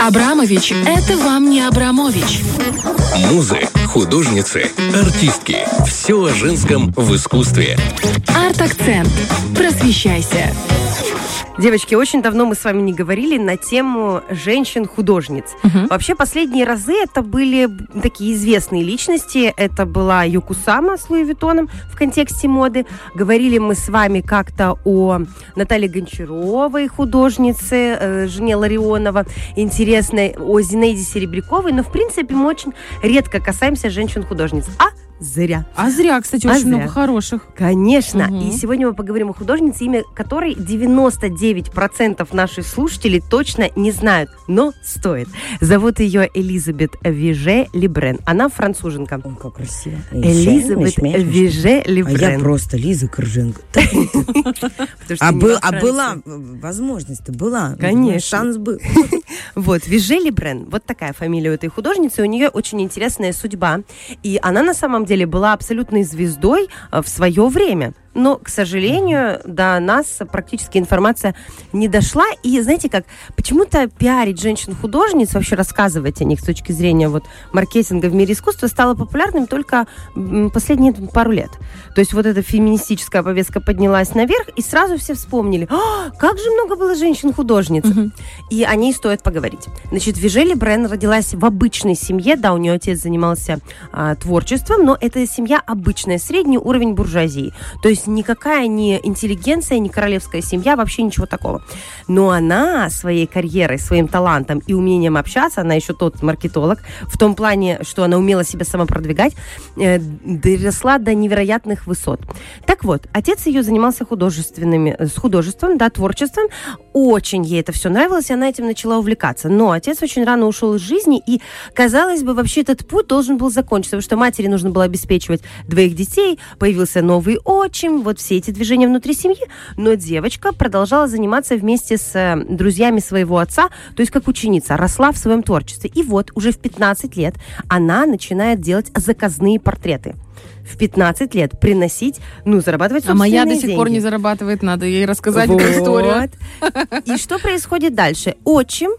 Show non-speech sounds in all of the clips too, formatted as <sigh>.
Абрамович – это вам не Абрамович. Музы, художницы, артистки. Все о женском в искусстве. Арт-акцент. Просвещайся. Девочки, очень давно мы с вами не говорили на тему женщин-художниц. Мгм. Вообще, последние разы это были такие известные личности. Это была Юку Сама с Луи Виттоном в контексте моды. Говорили мы с вами как-то о Наталье Гончаровой, художнице, э, жене Ларионова, интересной, о Зинаиде Серебряковой. Но, в принципе, мы очень редко касаемся женщин-художниц. А зря. А зря, кстати, А очень зря. много хороших. Конечно. Мгм. И сегодня мы поговорим о художнице, имя которой 99% наших слушателей точно не знают, но стоит. Зовут ее Элизабет Виже Либрен. Она француженка. Ой, как красиво. Элизабет Виже А Либрен. я просто Лиза Корженко. <laughs> А, а была э, возможность-то была. Конечно. Шанс был. <laughs> Вот, Виже Либрен, вот такая фамилия у этой художницы, у нее очень интересная судьба, и она на самом деле была абсолютной звездой э, в свое время. Но, к сожалению, до нас практически информация не дошла. И знаете как, почему-то пиарить женщин-художниц, вообще рассказывать о них с точки зрения вот маркетинга в мире искусства стало популярным только последние пару лет. То есть вот эта феминистическая повестка поднялась наверх, и сразу все вспомнили, «А, как же много было женщин-художниц. И о ней стоит поговорить. Значит, Вижели Брен родилась в обычной семье. Да, у нее отец занимался а, творчеством, но эта семья обычная, средний уровень буржуазии. То есть никакая не интеллигенция, не королевская семья, вообще ничего такого. Но она своей карьерой, своим талантом и умением общаться, она еще тот маркетолог, в том плане, что она умела себя самопродвигать, э, доросла до невероятных высот. Так вот, отец ее занимался художественными, с художеством, да, творчеством. Очень ей это все нравилось, и она этим начала увлекаться. Но отец очень рано ушел из жизни, и, казалось бы, вообще этот путь должен был закончиться, потому что матери нужно было обеспечивать двоих детей, появился новый отчим, вот все эти движения внутри семьи. Но девочка продолжала заниматься вместе с э, друзьями своего отца, то есть как ученица, росла в своем творчестве. И вот уже в 15 лет она начинает делать заказные портреты. В 15 лет приносить, ну, зарабатывать А моя до сих пор не деньги. зарабатывает, надо ей рассказать Вот. эту историю. И что происходит дальше? Отчим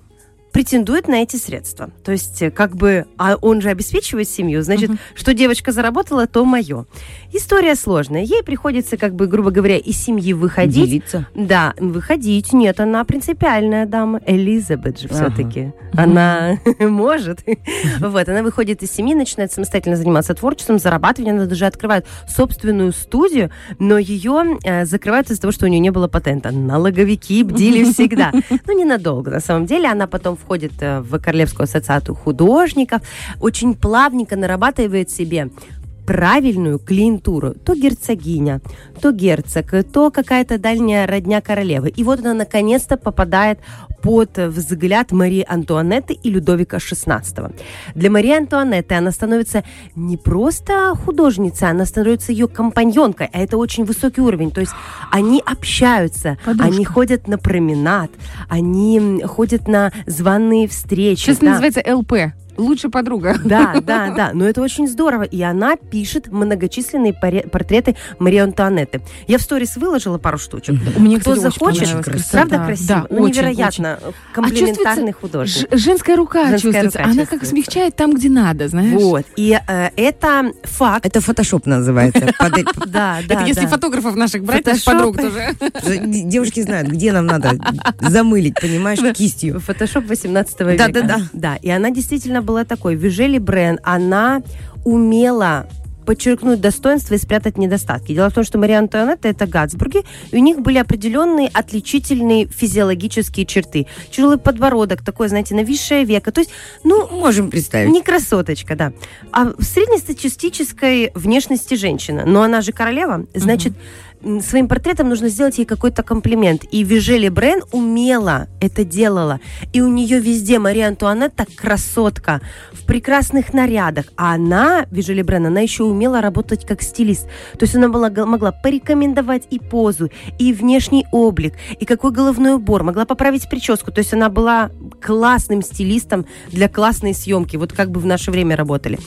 претендует на эти средства. То есть, э, как бы, а он же обеспечивает семью, значит, что девочка заработала, то мое. История сложная. Ей приходится, как бы, грубо говоря, из семьи выходить. Делиться. Да, выходить. Нет, она принципиальная дама. Элизабет же все-таки. Она <laughs> может. Вот, она выходит из семьи, начинает самостоятельно заниматься творчеством, зарабатыванием. Она даже открывает собственную студию, но ее э, закрывают из-за того, что у нее не было патента. Налоговики бдили всегда. <laughs> Ну, ненадолго, на самом деле. Она потом входит э, в Королевскую ассоциацию художников, очень плавненько нарабатывает себе правильную клиентуру. То герцогиня, то герцог, то какая-то дальняя родня королевы. И вот она наконец-то попадает под взгляд Марии Антуанетты и Людовика XVI. Для Марии Антуанетты она становится не просто художницей, она становится ее компаньонкой, а это очень высокий уровень. То есть они общаются, Подружка. они ходят на променад, они ходят на званые встречи. Сейчас да. называется ЛП. Лучшая подруга. Да, да, да, но это очень здорово. И она пишет многочисленные портреты Марии Антуанетты. Я в сторис выложила пару штучек. Мне, Кто кстати, очень захочет, понравилась красота. правда Да, красиво? Да, ну, очень, невероятно очень. комплементарный А художник. Ж- женская рука Женская чувствуется. рука Она как чувствуется. смягчает там, где надо, знаешь. Вот. И э, это факт. Это фотошоп называется. <laughs> Да, <laughs> да, Это если да. фотографов наших брать, наших Фотошоп. подруг тоже. <laughs> Девушки знают, где нам надо замылить, понимаешь, кистью. Фотошоп 18 века. Да-да-да. Да, и она действительно была такой. Вижели Брен, она умела подчеркнуть достоинства и спрятать недостатки. Дело в том, что Мария Антуанетта это Гатсбурги, и у них были определенные отличительные физиологические черты. Тяжелый подбородок, такой, знаете, нависшее веко. То есть, ну, Можем представить. не красоточка, да. А в среднестатистической внешности женщина. Но она же королева, значит, м, своим портретом нужно сделать ей какой-то комплимент. И Вижели Брен умело это делала. И у нее везде Мария Антуанетта красотка в прекрасных нарядах. А она, Вижели Брен, она еще умела работать как стилист. То есть она была, могла порекомендовать и позу, и внешний облик, и какой головной убор, могла поправить прическу. То есть она была классным стилистом для классной съемки, вот как бы в наше время работали.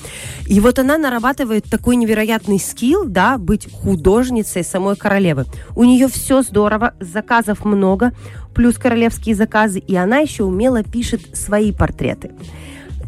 И вот она нарабатывает такой невероятный скилл, да, быть художницей самой королевы. У нее все здорово, заказов много, плюс королевские заказы, и она еще умело пишет свои портреты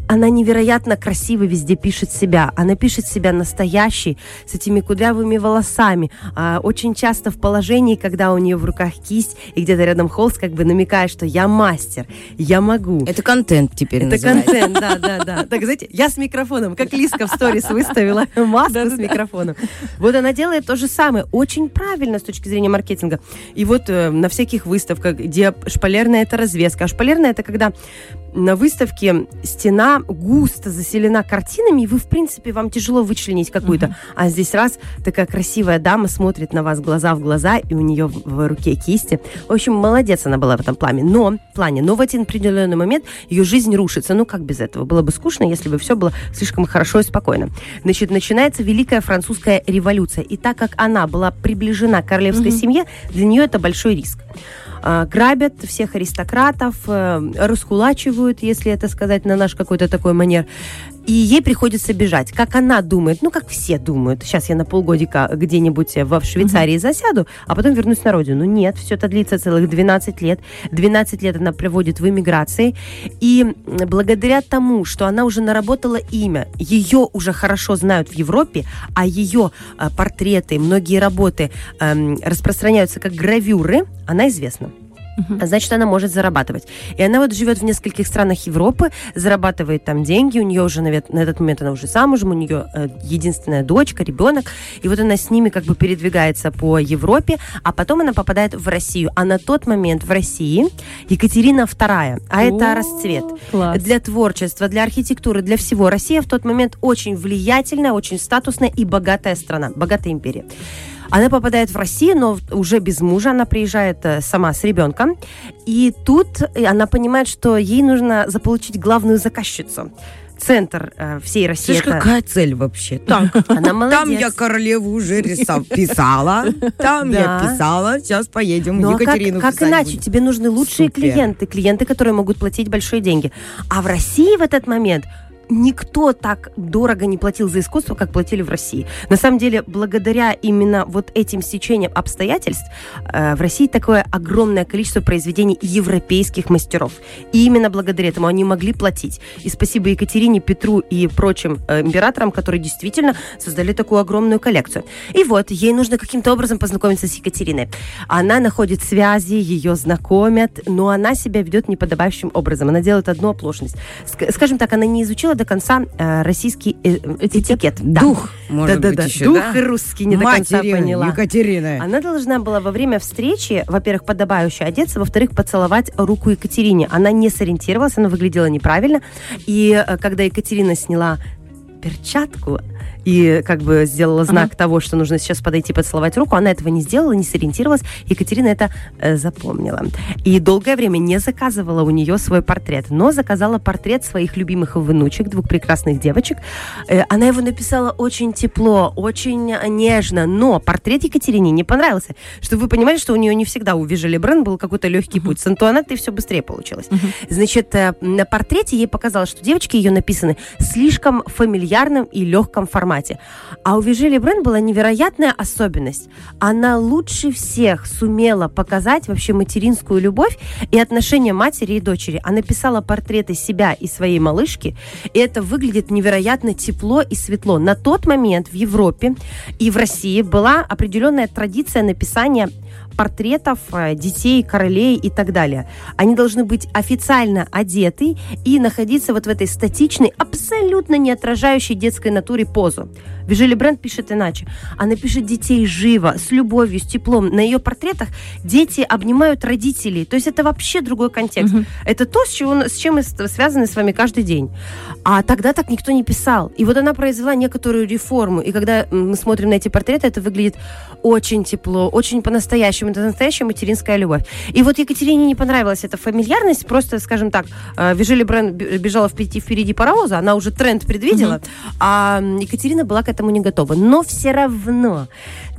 она невероятно красиво везде пишет себя. Она пишет себя настоящей, с этими кудрявыми волосами. А, очень часто в положении, когда у нее в руках кисть и где-то рядом холст, как бы намекая, что я мастер, я могу. Это контент теперь Это называется. контент, да, да, да. Так, знаете, я с микрофоном, как Лиска в сторис выставила маску с микрофоном. Вот она делает то же самое, очень правильно с точки зрения маркетинга. И вот э, на всяких выставках, где шпалерная это развеска, а шпалерная это когда на выставке стена густо заселена картинами, и вы, в принципе, вам тяжело вычленить какую-то. А здесь раз такая красивая дама смотрит на вас глаза в глаза, и у нее в, в руке кисти. В общем, молодец она была в этом плане. Но, плане, но в один определенный момент ее жизнь рушится. Ну, как без этого? Было бы скучно, если бы все было слишком хорошо и спокойно. Значит, начинается Великая Французская революция. И так как она была приближена к королевской семье, для нее это большой риск грабят всех аристократов, э, раскулачивают, если это сказать на наш какой-то такой манер. И ей приходится бежать. Как она думает, ну, как все думают. Сейчас я на полгодика где-нибудь в Швейцарии засяду, а потом вернусь на родину. Нет, все это длится целых 12 лет. 12 лет она проводит в эмиграции. И благодаря тому, что она уже наработала имя, ее уже хорошо знают в Европе, а ее э, портреты, многие работы эм, распространяются как гравюры, она известна. А Значит, она может зарабатывать. И она вот живет в нескольких странах Европы, зарабатывает там деньги. У нее уже на, на этот момент она уже замужем, у нее э, единственная дочка, ребенок. И вот она с ними как бы передвигается по Европе, а потом она попадает в Россию. А на тот момент в России Екатерина II, а это расцвет класс. для творчества, для архитектуры, для всего. Россия в тот момент очень влиятельная, очень статусная и богатая страна, богатая империя. Она попадает в Россию, но уже без мужа. Она приезжает э, сама с ребенком. И тут э, она понимает, что ей нужно заполучить главную заказчицу. Центр э, всей России. Слышь, это- какая цель вообще? Так, Она молодец. там я королеву уже рисов <laughs> писала, там я Да. писала, сейчас поедем как, Екатерину как писать иначе? будем. Тебе нужны лучшие Супер. клиенты, клиенты, которые могут платить большие деньги. А в России в этот момент никто так дорого не платил за искусство, как платили в России. На самом деле, благодаря именно вот этим стечениям обстоятельств, э, в России такое огромное количество произведений европейских мастеров. И именно благодаря этому они могли платить. И спасибо Екатерине, Петру и прочим э, императорам, которые действительно создали такую огромную коллекцию. И вот, ей нужно каким-то образом познакомиться с Екатериной. Она находит связи, ее знакомят, но она себя ведет неподобающим образом. Она делает одну оплошность. Ск- скажем так, она не изучила до конца э, российский э, этикет. Да. Дух, может Да-да-да, быть, еще, дух да? русский не до конца поняла. Екатерины. Она должна была во время встречи, во-первых, подобающе одеться, во-вторых, поцеловать руку Екатерине. Она не сориентировалась, она выглядела неправильно. И э, когда Екатерина сняла перчатку и как бы сделала знак того, что нужно сейчас подойти поцеловать руку, она этого не сделала, не сориентировалась. Екатерина это э, запомнила. И долгое время не заказывала у нее свой портрет, но заказала портрет своих любимых внучек, двух прекрасных девочек. Э, она его написала очень тепло, очень нежно, но портрет Екатерине не понравился. Чтобы вы понимали, что у нее не всегда у Вижели Брен был какой-то легкий путь. С Антуанеттой все быстрее получилось. Значит, э, на портрете ей показалось, что девочки ее написаны слишком фамильярным и легком формате. А у Вижели Брен была невероятная особенность. Она лучше всех сумела показать вообще материнскую любовь и отношения матери и дочери. Она писала портреты себя и своей малышки, и это выглядит невероятно тепло и светло. На тот момент в Европе и в России была определенная традиция написания портретов э, детей, королей и так далее. Они должны быть официально одеты и находиться вот в этой статичной, абсолютно не отражающей детской натуре позу. Вижели Бренд пишет иначе. Она пишет детей живо, с любовью, с теплом. На ее портретах дети обнимают родителей. То есть это вообще другой контекст. Это то, с, чего, с чем мы связаны с вами каждый день. А тогда так никто не писал. И вот она произвела некоторую реформу. И когда мы смотрим на эти портреты, это выглядит очень тепло, очень по-настоящему. Это настоящая материнская любовь. И вот Екатерине не понравилась эта фамильярность. Просто, скажем так, э, Вижели Брен б- бежала впереди, впереди паровоза. Она уже тренд предвидела. А м, Екатерина была к этому не готова. Но все равно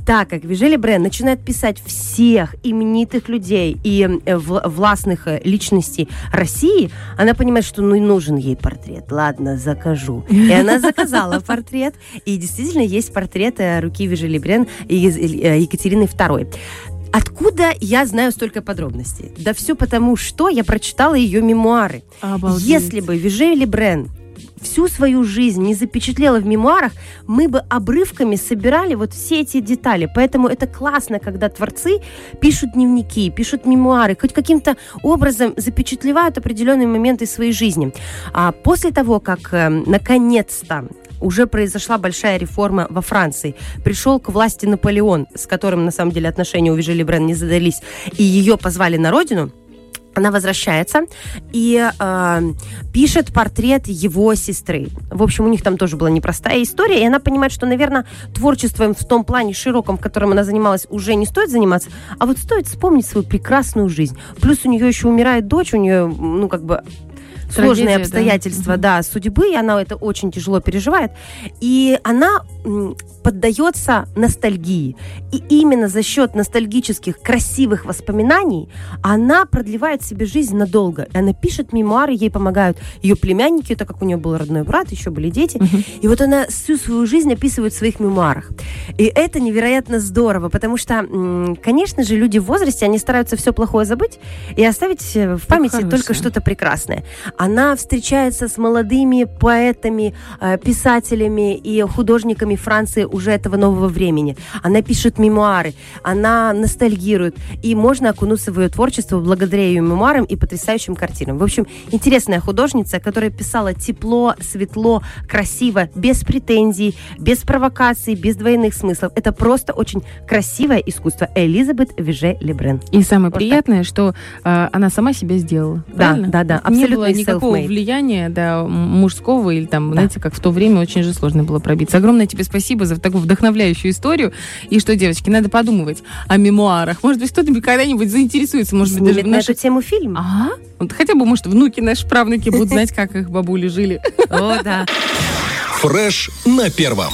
так как Вижели Брен начинает писать всех именитых людей и э, вла- властных э, личностей России, она понимает, что ну и нужен ей портрет. Ладно, закажу. И она <laughs> заказала портрет. И действительно есть портрет руки Вижели Брен э, Екатерины II. Откуда я знаю столько подробностей? Да все потому, что я прочитала ее мемуары. Обалдеть. Если бы Вижели Брен всю свою жизнь не запечатлела в мемуарах, мы бы обрывками собирали вот все эти детали. Поэтому это классно, когда творцы пишут дневники, пишут мемуары, хоть каким-то образом запечатлевают определенные моменты своей жизни. А после того, как э, наконец-то уже произошла большая реформа во Франции. Пришел к власти Наполеон, с которым, на самом деле, отношения у Вижели Брен не задались, и ее позвали на родину, она возвращается и э, пишет портрет его сестры. В общем, у них там тоже была непростая история, и она понимает, что, наверное, творчеством в том плане широком, в котором она занималась, уже не стоит заниматься, а вот стоит вспомнить свою прекрасную жизнь. Плюс у нее еще умирает дочь, у нее, ну, как бы сложные Трагедия, да. обстоятельства, да. судьбы, и она это очень тяжело переживает. И она поддается ностальгии. И именно за счет ностальгических, красивых воспоминаний она продлевает себе жизнь надолго. И она пишет мемуары, ей помогают ее племянники, так как у нее был родной брат, еще были дети. И вот она всю свою жизнь описывает в своих мемуарах. И это невероятно здорово, потому что, конечно же, люди в возрасте, они стараются все плохое забыть и оставить э, в памяти хорошее. только что-то прекрасное. Она встречается с молодыми поэтами, э, писателями и художниками Франции уже этого нового времени. Она пишет мемуары, она ностальгирует, и можно окунуться в ее творчество благодаря ее мемуарам и потрясающим картинам. В общем, интересная художница, которая писала тепло, светло, красиво, без претензий, без провокаций, без двойных смыслов. Это просто очень красивое искусство. Элизабет Виже Лебрен. И самое Вот приятное, что э, она сама себя сделала. Да, правильно? да, да, Не абсолютно было никакого влияния да, мужского или там, Да. знаете, как в то время очень же сложно было пробиться. Огромное тебе спасибо за такую вдохновляющую историю. И что, девочки, надо подумывать о мемуарах. Может быть, кто-нибудь когда-нибудь заинтересуется, может быть, даже на нашей... эту тему фильм. Ага. Вот хотя бы, может, внуки наши, правнуки будут знать, как их бабули жили. О, да. Фреш на первом.